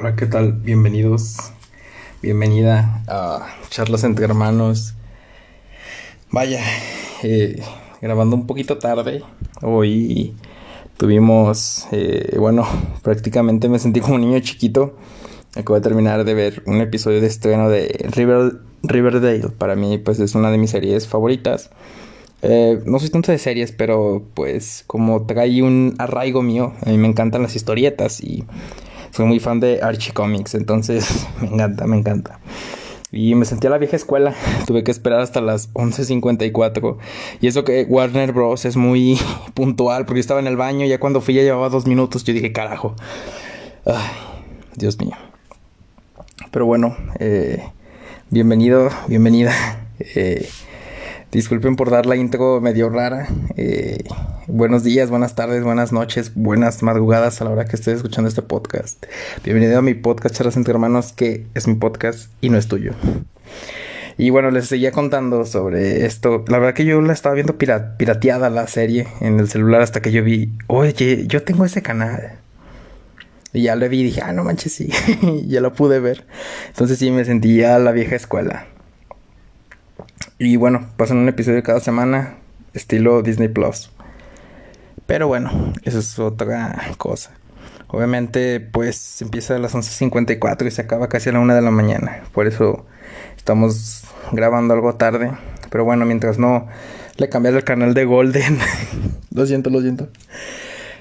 Hola, ¿qué tal? Bienvenidos. Bienvenida a Charlas entre Hermanos. Vaya, eh, grabando un poquito tarde. Hoy tuvimos, eh, bueno, prácticamente me sentí como un niño chiquito. Acabo de terminar de ver un episodio de estreno de River, Riverdale. Para mí, pues es una de mis series favoritas. Eh, no soy tanto de series, pero pues como trae un arraigo mío, a mí me encantan las historietas y soy muy fan de Archie Comics, entonces me encanta, me encanta. Y me sentí a la vieja escuela, tuve que esperar hasta las 11.54. Y eso que Warner Bros. es muy puntual, porque estaba en el baño, ya cuando fui ya llevaba dos minutos, yo dije, carajo. Ay, Dios mío. Pero bueno, eh, bienvenido, bienvenida. Eh, disculpen por dar la intro medio rara. Eh, buenos días, buenas tardes, buenas noches, buenas madrugadas a la hora que estés escuchando este podcast. Bienvenido a mi podcast Charlas entre Hermanos, que es mi podcast y no es tuyo. Y bueno, les seguía contando sobre esto. La verdad que yo la estaba viendo pirateada la serie en el celular hasta que yo vi, oye, yo tengo ese canal. Y ya lo vi y dije, ah, no manches, sí, ya lo pude ver. Entonces sí, me sentía la vieja escuela. Y bueno, pasan un episodio cada semana, estilo Disney Plus. Pero bueno, eso es otra cosa. Obviamente, pues empieza a las 11.54 y se acaba casi a la 1 de la mañana. Por eso estamos grabando algo tarde. Pero bueno, mientras no le cambiara el canal de Golden. lo siento, lo siento.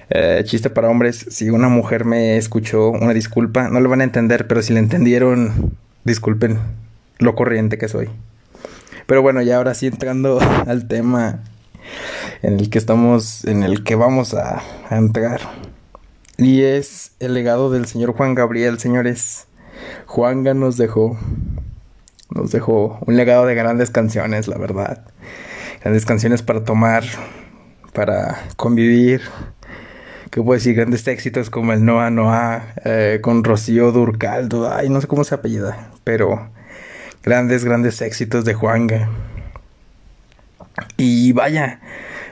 Eh, chiste para hombres. Si una mujer me escuchó, una disculpa. No lo van a entender, pero si le entendieron, disculpen lo corriente que soy. Pero bueno, ya ahora sí entrando al tema en el que estamos, en el que vamos a, entrar. Y es el legado del señor Juan Gabriel, señores. Juanga nos dejó, nos dejó un legado de grandes canciones, la verdad. Grandes canciones para tomar, para convivir. ¿Qué puedo decir? Grandes éxitos como el Noa Noa, eh, con Rocío Durcal, ay, no sé cómo se apellida, pero grandes, grandes éxitos de Juanga. Y vaya,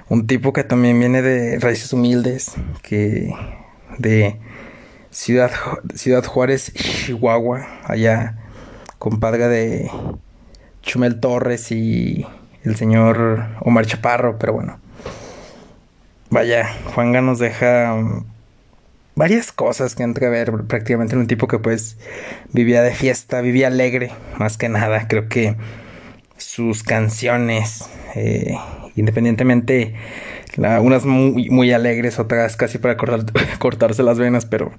un tipo que también viene de raíces humildes, que de Ciudad, Ciudad Juárez, Chihuahua, allá, compadre de Chumel Torres y el señor Omar Chaparro, pero bueno. Vaya, Juanga nos deja varias cosas que han que ver prácticamente en un tipo que pues vivía de fiesta, vivía alegre, más que nada, creo que sus canciones, eh, independientemente, unas muy, muy, alegres, otras casi para cortarse las venas, pero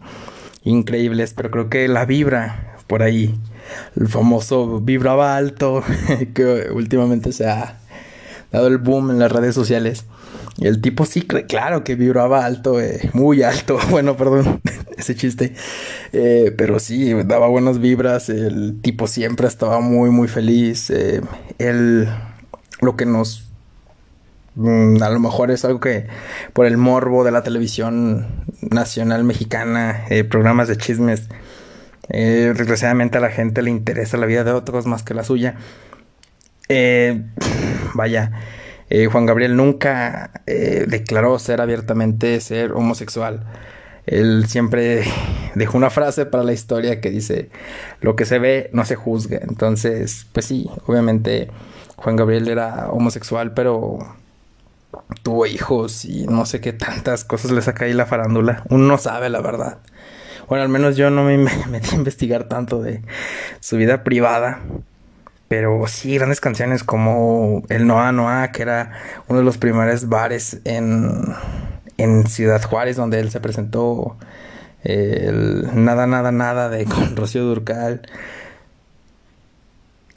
increíbles, pero creo que la vibra por ahí, el famoso vibraba alto, que últimamente se ha dado el boom en las redes sociales. Y el tipo sí, claro que vibraba alto, eh, muy alto. Bueno, perdón, ese chiste. Eh, pero sí, daba buenas vibras. El tipo siempre estaba muy, muy feliz. Eh, él, lo que nos. Mm, a lo mejor es algo que por el morbo de la televisión nacional mexicana, programas de chismes, desgraciadamente a la gente le interesa la vida de otros más que la suya. vaya eh, Juan Gabriel nunca eh, declaró ser abiertamente ser homosexual. Él siempre dejó una frase para la historia que dice, lo que se ve no se juzga. Entonces, pues sí, obviamente Juan Gabriel era homosexual, pero tuvo hijos y no sé qué tantas cosas le saca ahí la farándula. Uno no sabe la verdad. Bueno, al menos yo no me metí a investigar tanto de su vida privada. Pero sí, grandes canciones como el Noa Noa, que era uno de los primeros bares en, en Ciudad Juárez, donde él se presentó. El Nada, Nada, Nada de con Rocío Durcal.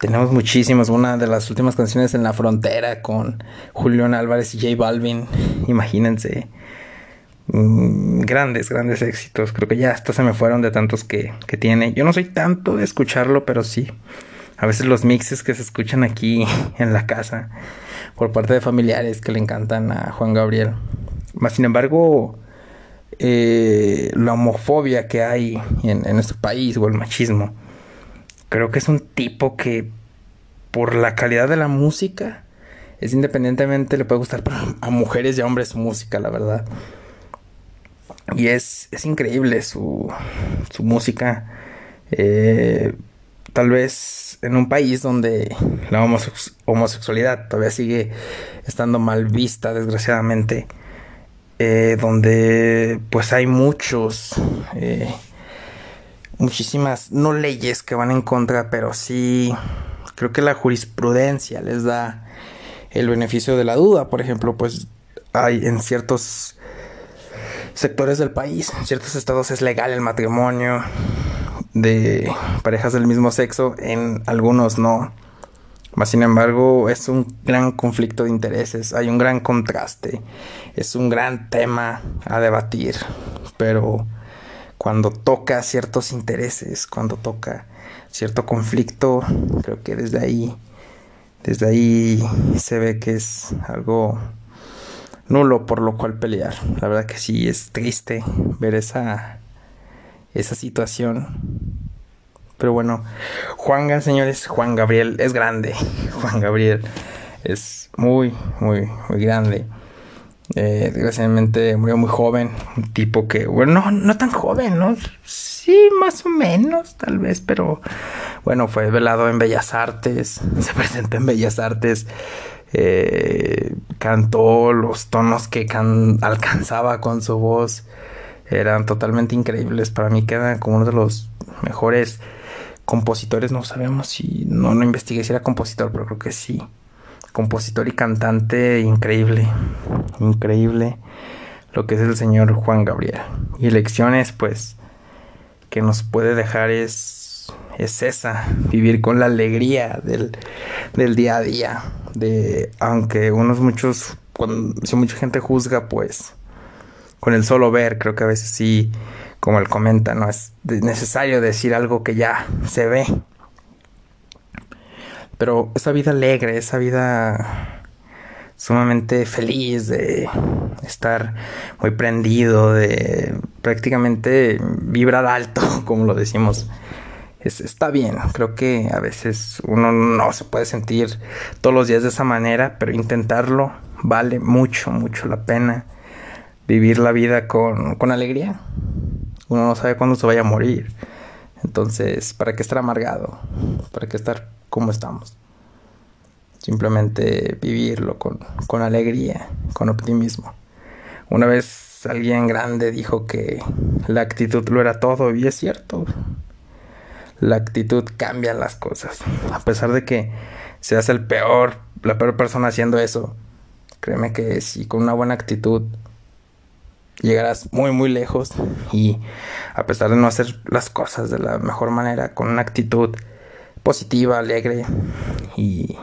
Tenemos muchísimos. Una de las últimas canciones en la frontera con Julián Álvarez y J Balvin. Imagínense. Mm, grandes, grandes éxitos. Creo que ya hasta se me fueron de tantos que, que tiene. Yo no soy tanto de escucharlo, pero sí a veces los mixes que se escuchan aquí en la casa por parte de familiares que le encantan a Juan Gabriel. Más sin embargo, eh, la homofobia que hay en, nuestro país o el machismo, creo que es un tipo que por la calidad de la música, es independientemente le puede gustar a mujeres y a hombres su música, la verdad. Y es, es increíble su, su música. Eh, tal vez en un país donde la homosexualidad todavía sigue estando mal vista, desgraciadamente, eh, donde pues hay muchos, eh, muchísimas, no leyes que van en contra, pero sí creo que la jurisprudencia les da el beneficio de la duda. Por ejemplo, pues hay en ciertos sectores del país, en ciertos estados es legal el matrimonio de parejas del mismo sexo, en algunos no. Sin embargo, es un gran conflicto de intereses, hay un gran contraste, es un gran tema a debatir, pero cuando toca ciertos intereses, cuando toca cierto conflicto, creo que desde ahí, desde ahí se ve que es algo nulo por lo cual pelear. La verdad que sí es triste ver esa esa situación. Pero bueno, Juanga, señores, Juan Gabriel es grande. Juan Gabriel es muy, muy, muy grande. Eh, desgraciadamente murió muy joven. Un tipo que, bueno, no, tan joven, ¿no? Sí, más o menos, tal vez, pero bueno, fue velado en Bellas Artes. Se presentó en Bellas Artes. Eh, cantó los tonos que alcanzaba con su voz eran totalmente increíbles. Para mí queda como uno de los mejores compositores. No sabemos si, no, no investigué si era compositor, pero creo que sí. Compositor y cantante increíble, increíble lo que es el señor Juan Gabriel. Y lecciones, pues, que nos puede dejar es, es esa, vivir con la alegría del, del día a día. De, aunque unos muchos, cuando, si mucha gente juzga, pues, con el solo ver, creo que a veces sí, como él comenta, no es necesario decir algo que ya se ve. Pero esa vida alegre, esa vida sumamente feliz de estar muy prendido, de prácticamente vibrar alto, como lo decimos. está bien, creo que a veces uno no se puede sentir todos los días de esa manera, pero intentarlo vale mucho, mucho la pena vivir la vida con, con alegría. Uno no sabe cuándo se vaya a morir. Entonces, ¿para qué estar amargado? ¿Para qué estar como estamos? Simplemente vivirlo con, con alegría, con optimismo. Una vez alguien grande dijo que la actitud lo era todo y es cierto. La actitud cambia las cosas. A pesar de que seas el peor, la peor persona haciendo eso, créeme que si con una buena actitud llegarás muy muy lejos y a pesar de no hacer las cosas de la mejor manera, con una actitud positiva, alegre y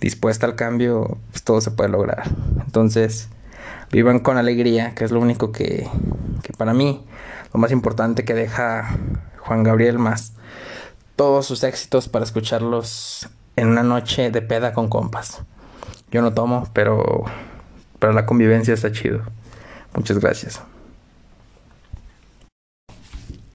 dispuesta al cambio, pues todo se puede lograr. Entonces, vivan con alegría, que es lo único que, que para mí, lo más importante que deja Juan Gabriel más todos sus éxitos para escucharlos en una noche de peda con compas. Yo no tomo, pero, pero la convivencia está chido. Muchas gracias.